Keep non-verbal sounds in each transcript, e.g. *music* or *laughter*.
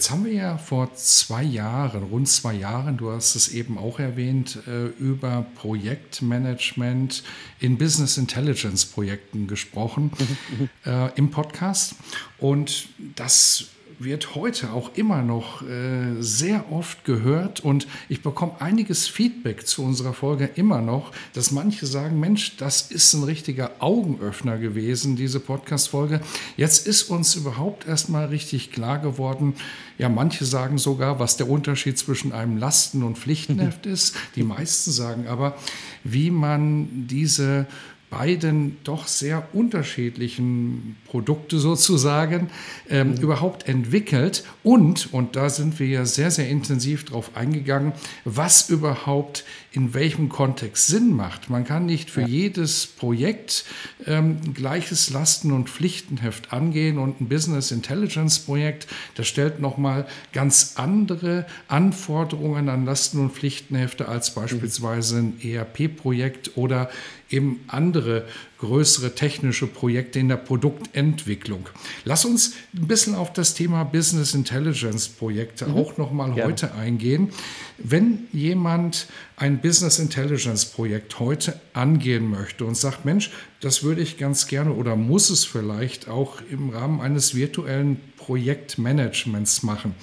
Jetzt haben wir ja vor zwei Jahren, rund zwei Jahren, du hast es eben auch erwähnt, äh, über Projektmanagement in Business Intelligence Projekten gesprochen *laughs* äh, im Podcast. Und das wird heute auch immer noch äh, sehr oft gehört und ich bekomme einiges Feedback zu unserer Folge immer noch, dass manche sagen, Mensch, das ist ein richtiger Augenöffner gewesen, diese Podcast-Folge. Jetzt ist uns überhaupt erstmal richtig klar geworden, ja, manche sagen sogar, was der Unterschied zwischen einem Lasten- und Pflichtenheft *laughs* ist. Die meisten sagen aber, wie man diese beiden doch sehr unterschiedlichen Produkte sozusagen ähm, mhm. überhaupt entwickelt und, und da sind wir ja sehr, sehr intensiv drauf eingegangen, was überhaupt in welchem Kontext Sinn macht. Man kann nicht für ja. jedes Projekt ähm, gleiches Lasten- und Pflichtenheft angehen und ein Business Intelligence Projekt, das stellt nochmal ganz andere Anforderungen an Lasten- und Pflichtenhefte als mhm. beispielsweise ein ERP-Projekt oder eben andere größere technische Projekte in der Produktentwicklung. Lass uns ein bisschen auf das Thema Business Intelligence Projekte mhm. auch noch mal heute eingehen. Wenn jemand ein Business Intelligence Projekt heute angehen möchte und sagt, Mensch, das würde ich ganz gerne oder muss es vielleicht auch im Rahmen eines virtuellen Projektmanagements machen.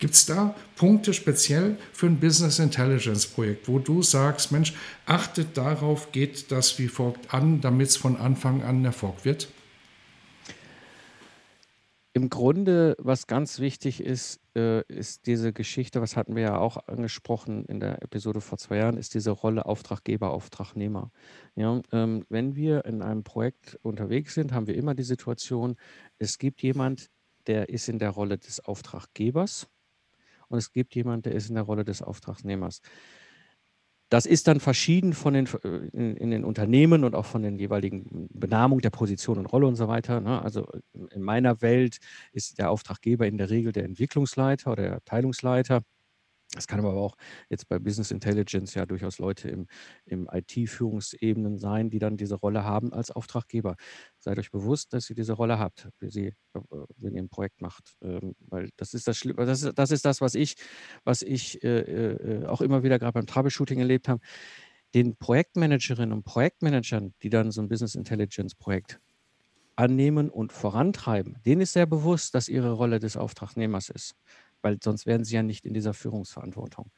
Gibt es da Punkte speziell für ein Business Intelligence Projekt, wo du sagst, Mensch, achtet darauf, geht das wie folgt an, damit es von Anfang an Erfolg wird? Im Grunde, was ganz wichtig ist, äh, ist diese Geschichte, was hatten wir ja auch angesprochen in der Episode vor zwei Jahren, ist diese Rolle Auftraggeber, Auftragnehmer. Ja, ähm, wenn wir in einem Projekt unterwegs sind, haben wir immer die Situation, es gibt jemand, der ist in der Rolle des Auftraggebers und es gibt jemand, der ist in der Rolle des Auftragnehmers. Das ist dann verschieden von den, äh, in, in, den Unternehmen und auch von den jeweiligen Benamungen der Position und Rolle und so weiter. Ne? Also in meiner Welt ist der Auftraggeber in der Regel der Entwicklungsleiter oder der Abteilungsleiter. Das kann aber auch jetzt bei Business Intelligence ja durchaus Leute im, im IT-Führungsebenen sein, die dann diese Rolle haben als Auftraggeber. Seid euch bewusst, dass ihr diese Rolle habt, wie sie, äh, wenn ihr ein Projekt macht. Ähm, weil das ist das, das, das, ist das was ich, was ich äh, äh, auch immer wieder gerade beim Troubleshooting erlebt habe. Den Projektmanagerinnen und Projektmanagern, die dann so ein Business Intelligence Projekt annehmen und vorantreiben, denen ist sehr bewusst, dass ihre Rolle des Auftragnehmers ist weil sonst wären sie ja nicht in dieser Führungsverantwortung.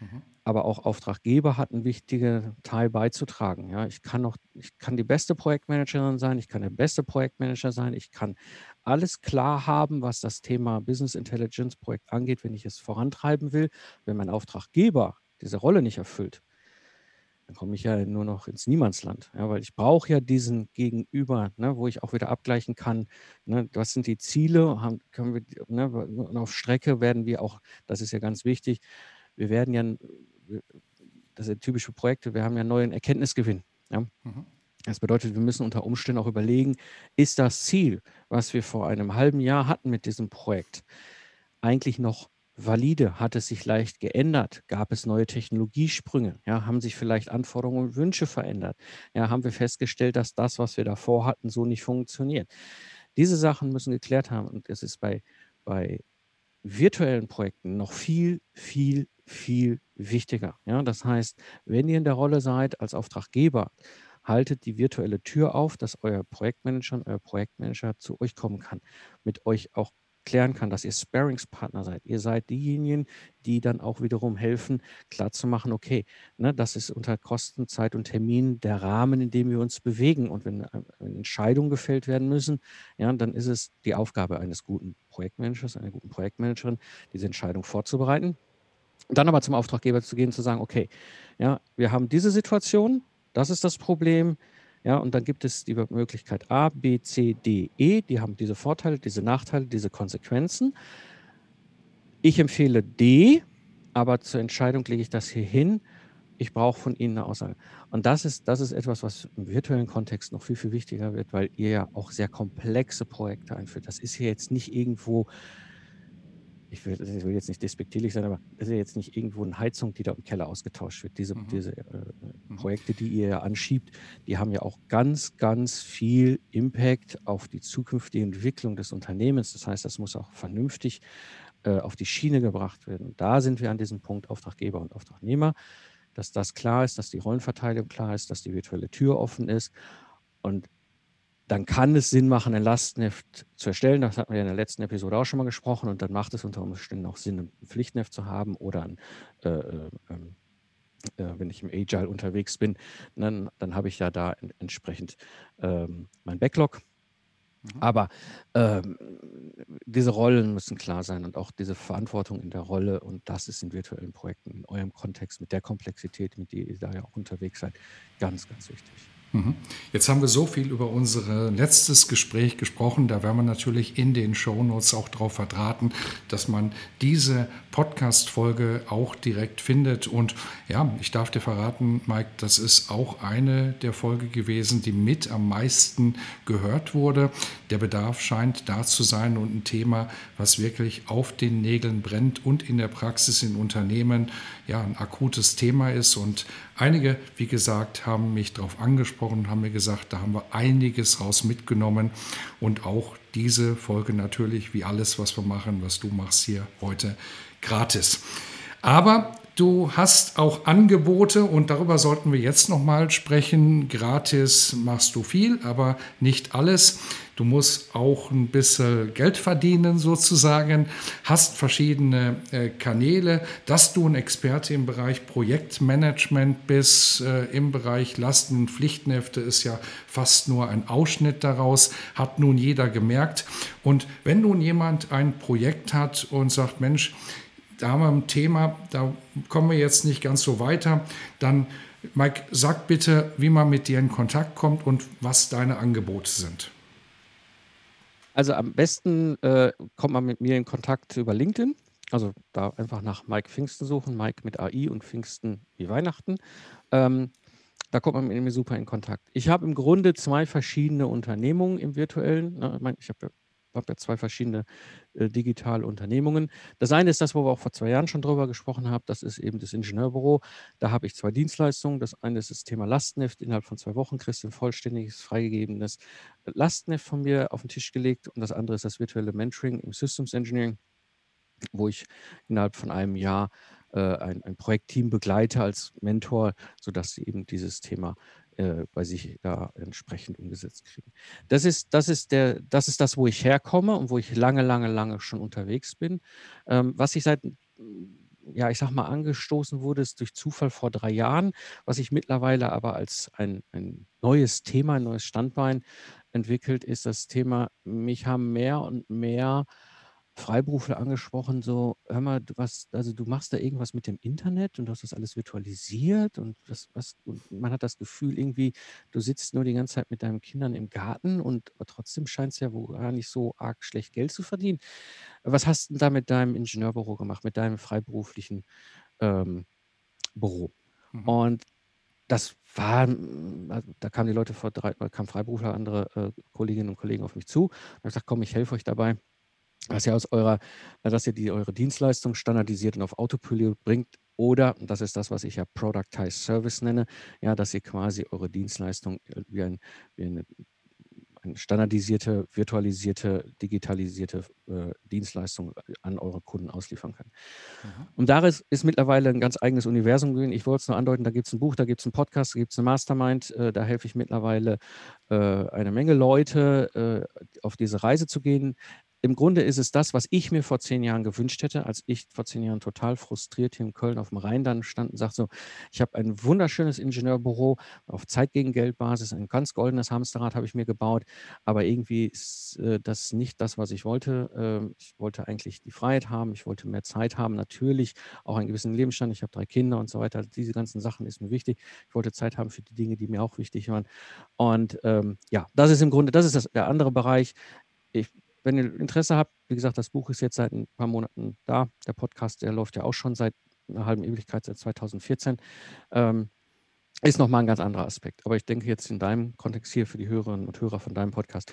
Mhm. Aber auch Auftraggeber hat einen wichtigen Teil beizutragen. Ja, ich kann noch, ich kann die beste Projektmanagerin sein, ich kann der beste Projektmanager sein, ich kann alles klar haben, was das Thema Business Intelligence Projekt angeht, wenn ich es vorantreiben will. Wenn mein Auftraggeber diese Rolle nicht erfüllt, dann komme ich ja nur noch ins Niemandsland. Ja, weil ich brauche ja diesen Gegenüber, ne, wo ich auch wieder abgleichen kann, ne, was sind die Ziele, haben, können wir, ne, und auf Strecke werden wir auch, das ist ja ganz wichtig, wir werden ja, das sind typische Projekte, wir haben ja neuen Erkenntnisgewinn. Ja. Mhm. Das bedeutet, wir müssen unter Umständen auch überlegen, ist das Ziel, was wir vor einem halben Jahr hatten mit diesem Projekt, eigentlich noch valide? Hat es sich leicht geändert? Gab es neue Technologiesprünge? Ja, haben sich vielleicht Anforderungen und Wünsche verändert? Ja, haben wir festgestellt, dass das, was wir davor hatten, so nicht funktioniert? Diese Sachen müssen geklärt haben und es ist bei, bei virtuellen Projekten noch viel, viel, viel wichtiger. Ja, das heißt, wenn ihr in der Rolle seid als Auftraggeber, haltet die virtuelle Tür auf, dass euer Projektmanager und euer Projektmanager zu euch kommen kann, mit euch auch klären kann, dass ihr Sparingspartner seid. Ihr seid diejenigen, die dann auch wiederum helfen, klarzumachen, okay, ne, das ist unter Kosten, Zeit und Termin der Rahmen, in dem wir uns bewegen. Und wenn, äh, wenn Entscheidungen gefällt werden müssen, ja, dann ist es die Aufgabe eines guten Projektmanagers, einer guten Projektmanagerin, diese Entscheidung vorzubereiten. Dann aber zum Auftraggeber zu gehen, zu sagen, okay, ja, wir haben diese Situation, das ist das Problem, Ja, und dann gibt es die Möglichkeit A, B, C, D, E. Die haben diese Vorteile, diese Nachteile, diese Konsequenzen. Ich empfehle D, aber zur Entscheidung lege ich das hier hin. Ich brauche von Ihnen eine Aussage. Und das ist, das ist etwas, was im virtuellen Kontext noch viel, viel wichtiger wird, weil ihr ja auch sehr komplexe Projekte einführt. Das ist hier jetzt nicht irgendwo ich will, ich will, jetzt nicht despektierlich sein, aber es ist ja jetzt nicht irgendwo eine Heizung, die da im Keller ausgetauscht wird. Diese, mhm. diese äh, mhm. Projekte, die ihr ja anschiebt, die haben ja auch ganz, ganz viel Impact auf die zukünftige Entwicklung des Unternehmens. Das heißt, das muss auch vernünftig äh, auf die Schiene gebracht werden. Und da sind wir an diesem Punkt Auftraggeber und Auftragnehmer, dass das klar ist, dass die Rollenverteilung klar ist, dass die virtuelle Tür offen ist. Und dann kann es Sinn machen, ein Lastenheft zu erstellen. Das hatten wir ja in der letzten Episode auch schon mal gesprochen. Und dann macht es unter Umständen auch Sinn, ein Pflichtenheft zu haben oder ein, äh, äh, ähm, äh, wenn ich im Agile unterwegs bin, dann, dann habe ich ja da in, entsprechend ähm, mein Backlog. Mhm. Aber ähm, diese Rollen müssen klar sein und auch diese Verantwortung in der Rolle. Und das ist in virtuellen Projekten, in eurem Kontext, mit der Komplexität, mit der ihr da ja auch unterwegs seid, ganz, ganz wichtig. Mhm. Jetzt haben wir so viel über unser letztes Gespräch gesprochen. Da werden wir natürlich in den Shownotes auch darauf verdrahten, dass man diese Podcast-Folge auch direkt findet. Und ja, ich darf dir verraten, Mike, das ist auch eine der Folge gewesen, die mit am meisten gehört wurde. Der Bedarf scheint da zu sein und ein Thema, was wirklich auf den Nägeln brennt und in der Praxis in Unternehmen ja ein akutes Thema ist. Und einige, wie gesagt, haben mich darauf angesprochen, haben mir gesagt, da haben wir einiges raus mitgenommen und auch diese Folge natürlich, wie alles, was wir machen, was du machst hier heute, gratis. Aber Du hast auch Angebote und darüber sollten wir jetzt noch mal sprechen. Gratis machst du viel, aber nicht alles. Du musst auch ein bisschen Geld verdienen sozusagen, hast verschiedene äh, Kanäle, dass du ein Experte im Bereich Projektmanagement bist, äh, im Bereich Lasten- und Pflichtenhefte ist ja fast nur ein Ausschnitt daraus, hat nun jeder gemerkt. Und wenn nun jemand ein Projekt hat und sagt, Mensch, da haben wir ein Thema, da kommen wir jetzt nicht ganz so weiter. Dann, Mike, sag bitte, wie man mit dir in Kontakt kommt und was deine Angebote sind. Also am besten äh, kommt man mit mir in Kontakt über LinkedIn. Also da einfach nach Mike Pfingsten suchen, Mike mit AI und Pfingsten wie Weihnachten. Ähm, da kommt man mit mir super in Kontakt. Ich habe im Grunde zwei verschiedene Unternehmungen im virtuellen. Ne? Ich habe habe ja zwei verschiedene äh, digitale Unternehmungen. Das eine ist das, wo wir auch vor zwei Jahren schon drüber gesprochen haben. Das ist eben das Ingenieurbüro. Da habe ich zwei Dienstleistungen. Das eine ist das Thema Lastenheft. Innerhalb von zwei Wochen kriegst du ein vollständiges, freigegebenes Lastenheft von mir auf den Tisch gelegt. Und das andere ist das virtuelle Mentoring im Systems Engineering, wo ich innerhalb von einem Jahr äh, ein, ein Projektteam begleite als Mentor, sodass sie eben dieses Thema äh, bei sich da entsprechend umgesetzt kriegen. Das ist, das, ist der, das ist das, wo ich herkomme und wo ich lange, lange, lange schon unterwegs bin. Ähm, was ich seit ja, ich sag mal, angestoßen wurde, ist durch Zufall vor drei Jahren, was sich mittlerweile aber als ein, ein neues Thema, ein neues Standbein entwickelt, ist das Thema, mich haben mehr und mehr Freiberufler angesprochen, so, hör mal, du, was, also du machst da irgendwas mit dem Internet und du hast das alles virtualisiert und das, was, und man hat das Gefühl, irgendwie, du sitzt nur die ganze Zeit mit deinen Kindern im Garten und trotzdem scheint es ja wohl gar nicht so arg schlecht Geld zu verdienen. Was hast du da mit deinem Ingenieurbüro gemacht, mit deinem freiberuflichen ähm, Büro? Mhm. Und das war, also da kamen die Leute vor drei, kamen Freiberufler, andere äh, Kolleginnen und Kollegen auf mich zu und ich gesagt, komm, ich helfe euch dabei dass ihr aus eurer, dass ihr die eure Dienstleistung standardisiert und auf Autopilot bringt oder, das ist das, was ich ja Productized Service nenne, ja, dass ihr quasi eure Dienstleistung äh, wie, ein, wie eine, eine, standardisierte, virtualisierte, digitalisierte äh, Dienstleistung an eure Kunden ausliefern könnt. Mhm. Und darin ist mittlerweile ein ganz eigenes Universum gewesen. Ich wollte es nur andeuten, da gibt es ein Buch, da gibt es einen Podcast, da gibt es eine Mastermind, äh, da helfe ich mittlerweile äh, eine Menge Leute, äh, auf diese Reise zu gehen im Grunde ist es das, was ich mir vor zehn Jahren gewünscht hätte, als ich vor zehn Jahren total frustriert hier in Köln auf dem Rhein dann stand und sagte so, ich habe ein wunderschönes Ingenieurbüro auf Zeit gegen Geldbasis, ein ganz goldenes Hamsterrad habe ich mir gebaut, aber irgendwie ist äh, das nicht das, was ich wollte. Ähm, ich wollte eigentlich die Freiheit haben, ich wollte mehr Zeit haben, natürlich auch einen gewissen Lebensstand. Ich habe drei Kinder und so weiter. Also diese ganzen Sachen ist mir wichtig. Ich wollte Zeit haben für die Dinge, die mir auch wichtig waren. Und ähm, ja, das ist im Grunde, das ist das, der andere Bereich. Ich wenn ihr Interesse habt, wie gesagt, das Buch ist jetzt seit ein paar Monaten da. Der Podcast, der läuft ja auch schon seit einer halben Ewigkeit, seit 2014. Ähm, ist nochmal ein ganz anderer Aspekt. Aber ich denke jetzt in deinem Kontext hier für die Hörerinnen und Hörer von deinem Podcast,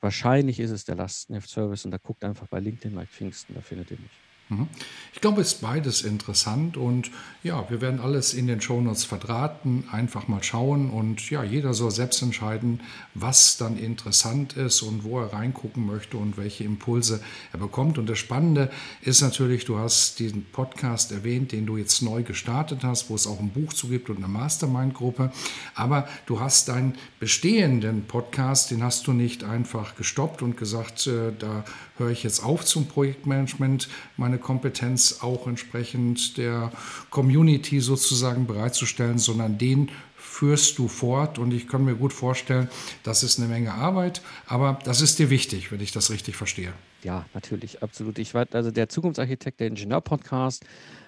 wahrscheinlich ist es der Lastenheft-Service und da guckt einfach bei LinkedIn Mike Pfingsten, da findet ihr mich. Mhm. Ich glaube, es ist beides interessant und ja, wir werden alles in den Shownotes verdrahten, einfach mal schauen und ja, jeder soll selbst entscheiden, was dann interessant ist und wo er reingucken möchte und welche Impulse er bekommt. Und das Spannende ist natürlich, du hast diesen Podcast erwähnt, den du jetzt neu gestartet hast, wo es auch ein Buch zu gibt und eine Mastermind-Gruppe, aber du hast deinen bestehenden Podcast, den hast du nicht einfach gestoppt und gesagt, äh, da höre ich jetzt auf zum Projektmanagement, meine Kompetenz auch entsprechend der Community sozusagen bereitzustellen, sondern den führst du fort und ich kann mir gut vorstellen, das ist eine Menge Arbeit, aber das ist dir wichtig, wenn ich das richtig verstehe. Ja, natürlich, absolut. Ich war also der Zukunftsarchitekt, der Ingenieur-Podcast,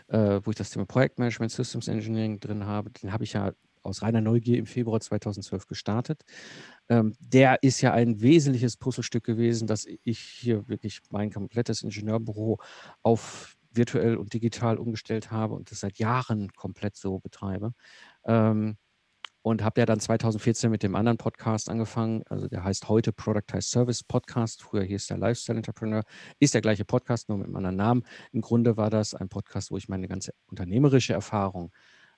äh, wo ich das Thema Projektmanagement, Systems Engineering drin habe, den habe ich ja aus reiner Neugier im Februar 2012 gestartet. Ähm, der ist ja ein wesentliches Puzzlestück gewesen, dass ich hier wirklich mein komplettes Ingenieurbüro auf virtuell und digital umgestellt habe und das seit Jahren komplett so betreibe. Ähm, und habe ja dann 2014 mit dem anderen Podcast angefangen. Also der heißt heute Productized Service Podcast. Früher hieß der Lifestyle Entrepreneur. Ist der gleiche Podcast, nur mit einem anderen Namen. Im Grunde war das ein Podcast, wo ich meine ganze unternehmerische Erfahrung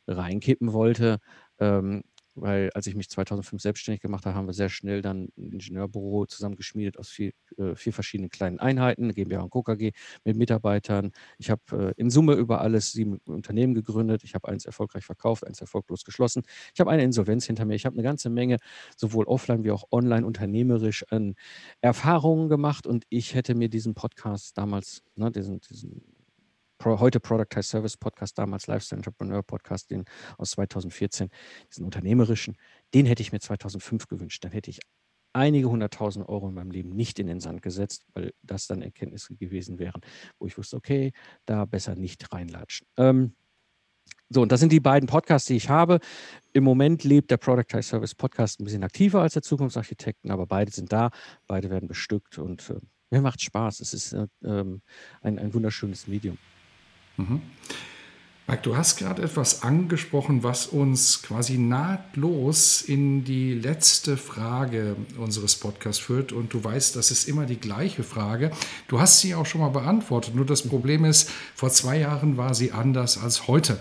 reinkippen wollte. Ähm, weil als ich mich 2005 selbstständig gemacht habe, haben wir sehr schnell dann ein Ingenieurbüro zusammengeschmiedet aus vier, äh, vier verschiedenen kleinen Einheiten, GmbH und Co. KG mit Mitarbeitern. Ich habe äh, in Summe über alles sieben Unternehmen gegründet. Ich habe eins erfolgreich verkauft, eins erfolglos geschlossen. Ich habe eine Insolvenz hinter mir. Ich habe eine ganze Menge sowohl offline wie auch online unternehmerisch an Erfahrungen gemacht und ich hätte mir diesen Podcast damals, ne, diesen, diesen Pro, heute Productized Service Podcast, damals Lifestyle Entrepreneur Podcast, den aus 2014, diesen unternehmerischen, den hätte ich mir 2005 gewünscht. Dann hätte ich einige hunderttausend Euro in meinem Leben nicht in den Sand gesetzt, weil das dann Erkenntnisse gewesen wären, wo ich wusste, okay, da besser nicht reinlatschen. Ähm, so, und das sind die beiden Podcasts, die ich habe. Im Moment lebt der Productized Service Podcast ein bisschen aktiver als der Zukunftsarchitekten, aber beide sind da, beide werden bestückt und äh, mir macht Spaß. Es ist äh, ähm, ein, ein wunderschönes Medium. Mhm. Mike, du hast gerade etwas angesprochen, was uns quasi nahtlos in die letzte Frage unseres Podcasts führt. Und du weißt, das ist immer die gleiche Frage. Du hast sie auch schon mal beantwortet. Nur das Problem ist, vor zwei Jahren war sie anders als heute.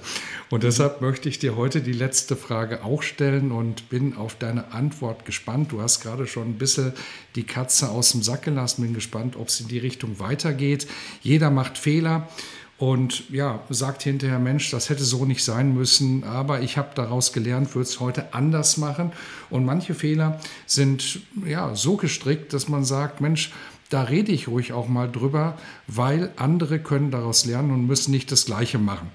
Und deshalb möchte ich dir heute die letzte Frage auch stellen und bin auf deine Antwort gespannt. Du hast gerade schon ein bisschen die Katze aus dem Sack gelassen. Bin gespannt, ob es in die Richtung weitergeht. Jeder macht Fehler und ja, sagt hinterher, Mensch, das hätte so nicht sein müssen, aber ich habe daraus gelernt, würde es heute anders machen. Und manche Fehler sind ja so gestrickt, dass man sagt, Mensch, da rede ich ruhig auch mal drüber, weil andere können daraus lernen und müssen nicht das Gleiche machen.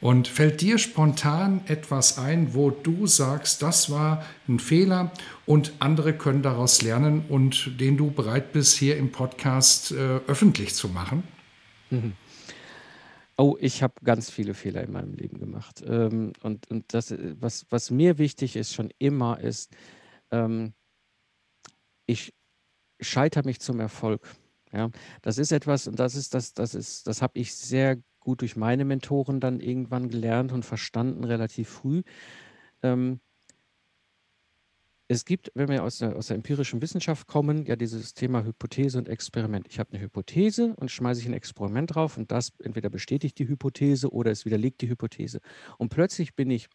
Und fällt dir spontan etwas ein, wo du sagst, das war ein Fehler und andere können daraus lernen und den du bereit bist, hier im Podcast äh, öffentlich zu machen? Mhm. Oh, ich habe ganz viele Fehler in meinem Leben gemacht. Ähm, und und das, äh, was, was mir wichtig ist, schon immer, ist, ähm, ich scheitere mich zum Erfolg. Ja, das ist etwas, und das ist, das, das ist, das habe ich sehr gut durch meine Mentoren dann irgendwann gelernt und verstanden, relativ früh. Ähm, es gibt, wenn wir aus der, aus der empirischen Wissenschaft kommen, ja dieses Thema Hypothese und Experiment. Ich habe eine Hypothese und schmeiße ich ein Experiment drauf und das entweder bestätigt die Hypothese oder es widerlegt die Hypothese. Und plötzlich bin ich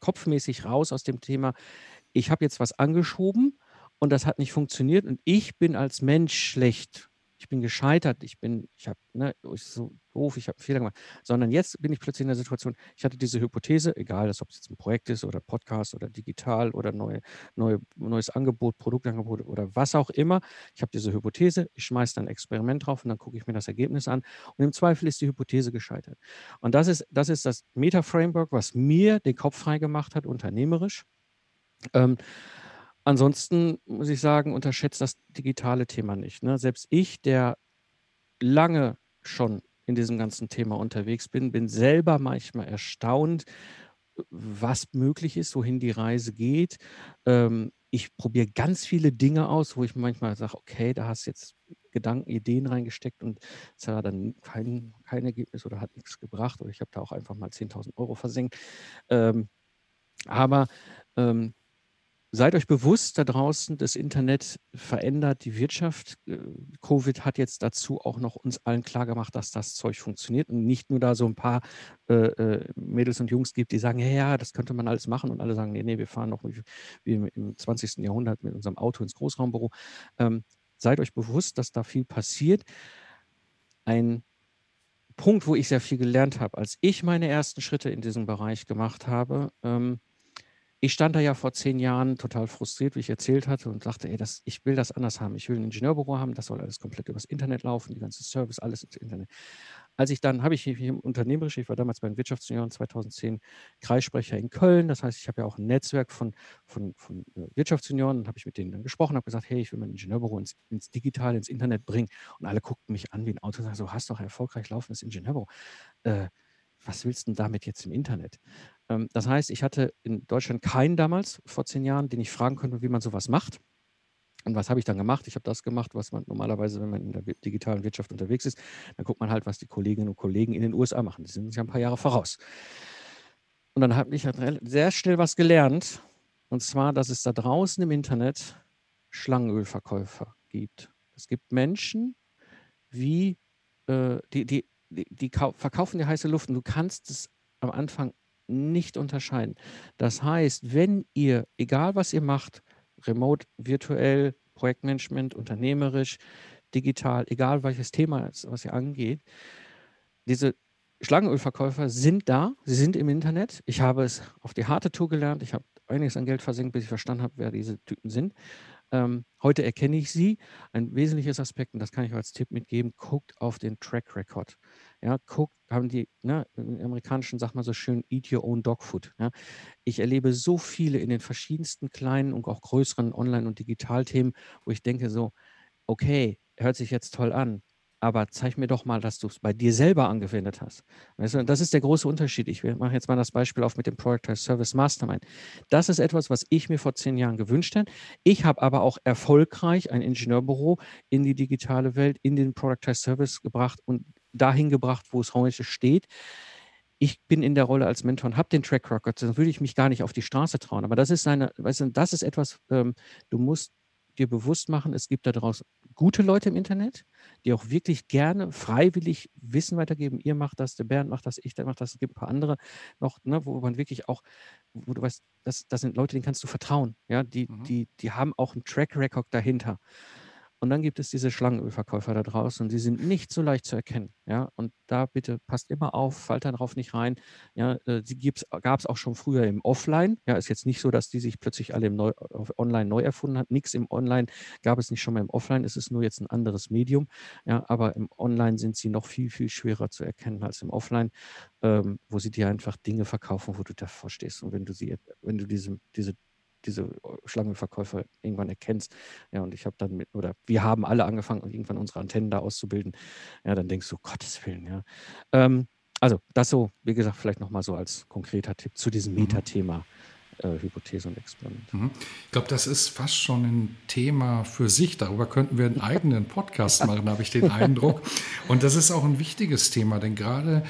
kopfmäßig raus aus dem Thema, ich habe jetzt was angeschoben und das hat nicht funktioniert und ich bin als Mensch schlecht. Ich bin gescheitert, ich bin, ich habe, ne, ich so doof, ich habe einen Fehler gemacht, sondern jetzt bin ich plötzlich in der Situation, ich hatte diese Hypothese, egal, ob es jetzt ein Projekt ist oder Podcast oder digital oder neue, neue, neues Angebot, Produktangebot oder was auch immer. Ich habe diese Hypothese, ich schmeiße dann ein Experiment drauf und dann gucke ich mir das Ergebnis an und im Zweifel ist die Hypothese gescheitert. Und das ist das, ist das Meta-Framework, was mir den Kopf frei gemacht hat, unternehmerisch. Ähm, Ansonsten muss ich sagen, unterschätzt das digitale Thema nicht. Ne? Selbst ich, der lange schon in diesem ganzen Thema unterwegs bin, bin selber manchmal erstaunt, was möglich ist, wohin die Reise geht. Ähm, ich probiere ganz viele Dinge aus, wo ich manchmal sage, okay, da hast jetzt Gedanken, Ideen reingesteckt und es hat dann kein, kein Ergebnis oder hat nichts gebracht oder ich habe da auch einfach mal 10.000 Euro versenkt. Ähm, aber ähm, Seid euch bewusst da draußen, das Internet verändert die Wirtschaft. Äh, Covid hat jetzt dazu auch noch uns allen klargemacht, dass das Zeug funktioniert und nicht nur da so ein paar äh, äh, Mädels und Jungs gibt, die sagen, ja, ja, das könnte man alles machen und alle sagen, nee, nee, wir fahren noch wie, wie im 20. Jahrhundert mit unserem Auto ins Großraumbüro. Ähm, seid euch bewusst, dass da viel passiert. Ein Punkt, wo ich sehr viel gelernt habe, als ich meine ersten Schritte in diesem Bereich gemacht habe, ähm, ich stand da ja vor zehn Jahren total frustriert, wie ich erzählt hatte, und sagte, ey, das, ich will das anders haben. Ich will ein Ingenieurbüro haben, das soll alles komplett übers Internet laufen, die ganze Service, alles ins Internet. Als ich dann, habe ich mich unternehmerisch, ich war damals bei den Wirtschaftsjunioren 2010 Kreissprecher in Köln, das heißt, ich habe ja auch ein Netzwerk von, von, von äh, Wirtschaftsjunioren, habe ich mit denen dann gesprochen, habe gesagt, hey, ich will mein Ingenieurbüro ins, ins Digital, ins Internet bringen. Und alle guckten mich an wie ein Auto und sagen, so, hast doch erfolgreich laufendes Ingenieurbüro. Äh, was willst du denn damit jetzt im Internet? Ähm, das heißt, ich hatte in Deutschland keinen damals, vor zehn Jahren, den ich fragen konnte, wie man sowas macht. Und was habe ich dann gemacht? Ich habe das gemacht, was man normalerweise, wenn man in der digitalen Wirtschaft unterwegs ist, dann guckt man halt, was die Kolleginnen und Kollegen in den USA machen. Die sind uns ja ein paar Jahre voraus. Und dann habe ich halt sehr schnell was gelernt. Und zwar, dass es da draußen im Internet Schlangenölverkäufer gibt. Es gibt Menschen, wie, äh, die, die, die, verkaufen die heiße Luft und du kannst es am Anfang nicht unterscheiden. Das heißt, wenn ihr, egal was ihr macht, remote, virtuell, Projektmanagement, unternehmerisch, digital, egal welches Thema ist, was ihr angeht, diese Schlangenölverkäufer sind da, sie sind im Internet. Ich habe es auf die harte Tour gelernt. Ich habe einiges an Geld versenkt, bis ich verstanden habe, wer diese Typen sind. Ähm, heute erkenne ich sie. Ein wesentliches Aspekt, und das kann ich als Tipp mitgeben, guckt auf den Track Record. Ja, guckt, haben die, ne, im Amerikanischen sagt man so schön, eat your own dog food. Ja. Ich erlebe so viele in den verschiedensten kleinen und auch größeren Online- und Digitalthemen, wo ich denke so, okay, hört sich jetzt toll an, aber zeig mir doch mal, dass du es bei dir selber angewendet hast. Weißt du, das ist der große Unterschied. Ich mache jetzt mal das Beispiel auf mit dem Productized Service Mastermind. Das ist etwas, was ich mir vor zehn Jahren gewünscht hätte. Ich habe aber auch erfolgreich ein Ingenieurbüro in die digitale Welt, in den Productized Service gebracht und dahin gebracht, wo es heute steht ich bin in der Rolle als Mentor und habe den Track Record, dann würde ich mich gar nicht auf die Straße trauen. Aber das ist eine, weißt du, das ist etwas, ähm, du musst dir bewusst machen, es gibt da draußen gute Leute im Internet, die auch wirklich gerne freiwillig Wissen weitergeben. Ihr macht das, der Bernd macht das, ich der macht das. Es gibt ein paar andere noch, ne, wo man wirklich auch, wo du weißt, das, das sind Leute, denen kannst du vertrauen. Ja, die, mhm. die, die haben auch einen Track Record dahinter. Und dann gibt es diese Schlangenölverkäufer da draußen und die sind nicht so leicht zu erkennen. Ja, und da bitte passt immer auf, fallt darauf nicht rein. Ja, äh, die gab es auch schon früher im Offline. Ja, ist jetzt nicht so, dass die sich plötzlich alle im neu, Online neu erfunden hat. Nichts im Online gab es nicht schon mal im Offline. Es ist nur jetzt ein anderes Medium. Ja, aber im Online sind sie noch viel, viel schwerer zu erkennen als im Offline, ähm, wo sie dir einfach Dinge verkaufen, wo du davor stehst. Und wenn du sie, wenn du diese, diese diese Schlangenverkäufer irgendwann erkennst. Ja, und ich habe dann mit, oder wir haben alle angefangen, irgendwann unsere Antennen da auszubilden. Ja, dann denkst du, Gottes Willen, ja. Ähm, also, das so, wie gesagt, vielleicht nochmal so als konkreter Tipp zu diesem mhm. Metathema. Äh, Hypothese und Experiment. Mhm. Ich glaube, das ist fast schon ein Thema für sich. Darüber könnten wir einen eigenen Podcast *laughs* machen, habe ich den Eindruck. Und das ist auch ein wichtiges Thema, denn gerade äh,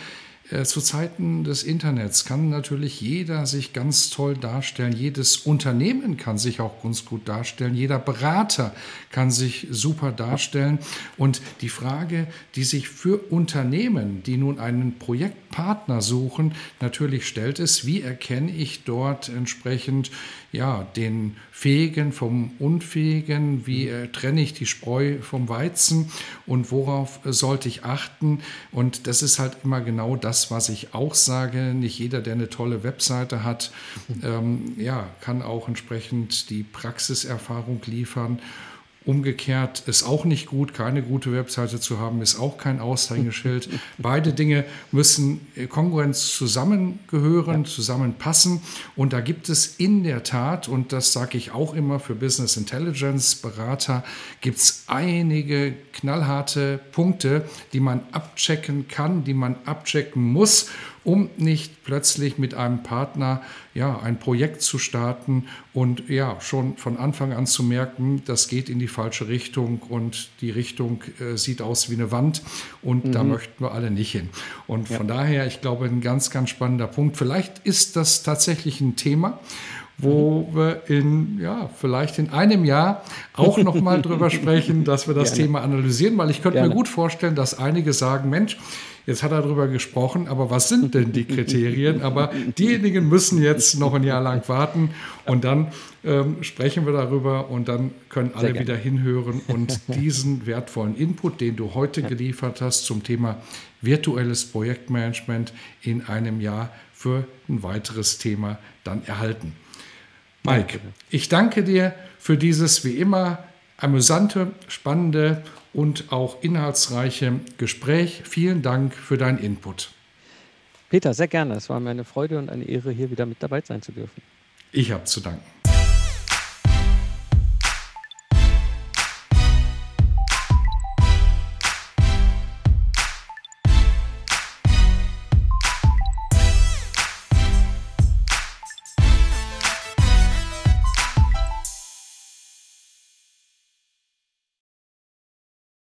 zu Zeiten des Internets kann natürlich jeder sich ganz toll darstellen. Jedes Unternehmen kann sich auch ganz gut darstellen. Jeder Berater kann sich super darstellen. Und die Frage, die sich für Unternehmen, die nun einen Projektpartner suchen, natürlich stellt, ist, wie erkenne ich dort entsprechend ja, den Fähigen vom Unfähigen, wie äh, trenne ich die Spreu vom Weizen und worauf äh, sollte ich achten. Und das ist halt immer genau das, was ich auch sage. Nicht jeder, der eine tolle Webseite hat, *laughs* ähm, ja, kann auch entsprechend die Praxiserfahrung liefern. Umgekehrt ist auch nicht gut, keine gute Webseite zu haben, ist auch kein Aushängeschild. *laughs* Beide Dinge müssen Konkurrenz zusammengehören, ja. zusammenpassen. Und da gibt es in der Tat, und das sage ich auch immer für Business Intelligence Berater, gibt es einige knallharte Punkte, die man abchecken kann, die man abchecken muss um nicht plötzlich mit einem Partner ja, ein Projekt zu starten und ja, schon von Anfang an zu merken, das geht in die falsche Richtung und die Richtung äh, sieht aus wie eine Wand und mhm. da möchten wir alle nicht hin. Und ja. von daher, ich glaube, ein ganz, ganz spannender Punkt. Vielleicht ist das tatsächlich ein Thema, wo wir in, ja, vielleicht in einem Jahr auch nochmal *laughs* drüber sprechen, dass wir das Gerne. Thema analysieren, weil ich könnte Gerne. mir gut vorstellen, dass einige sagen, Mensch, Jetzt hat er darüber gesprochen, aber was sind denn die Kriterien? Aber diejenigen müssen jetzt noch ein Jahr lang warten und dann ähm, sprechen wir darüber und dann können alle wieder hinhören und diesen wertvollen Input, den du heute geliefert hast zum Thema virtuelles Projektmanagement in einem Jahr für ein weiteres Thema dann erhalten. Mike, ich danke dir für dieses wie immer amüsante, spannende und auch inhaltsreiche Gespräch. Vielen Dank für deinen Input. Peter, sehr gerne. Es war mir eine Freude und eine Ehre, hier wieder mit dabei sein zu dürfen. Ich habe zu danken.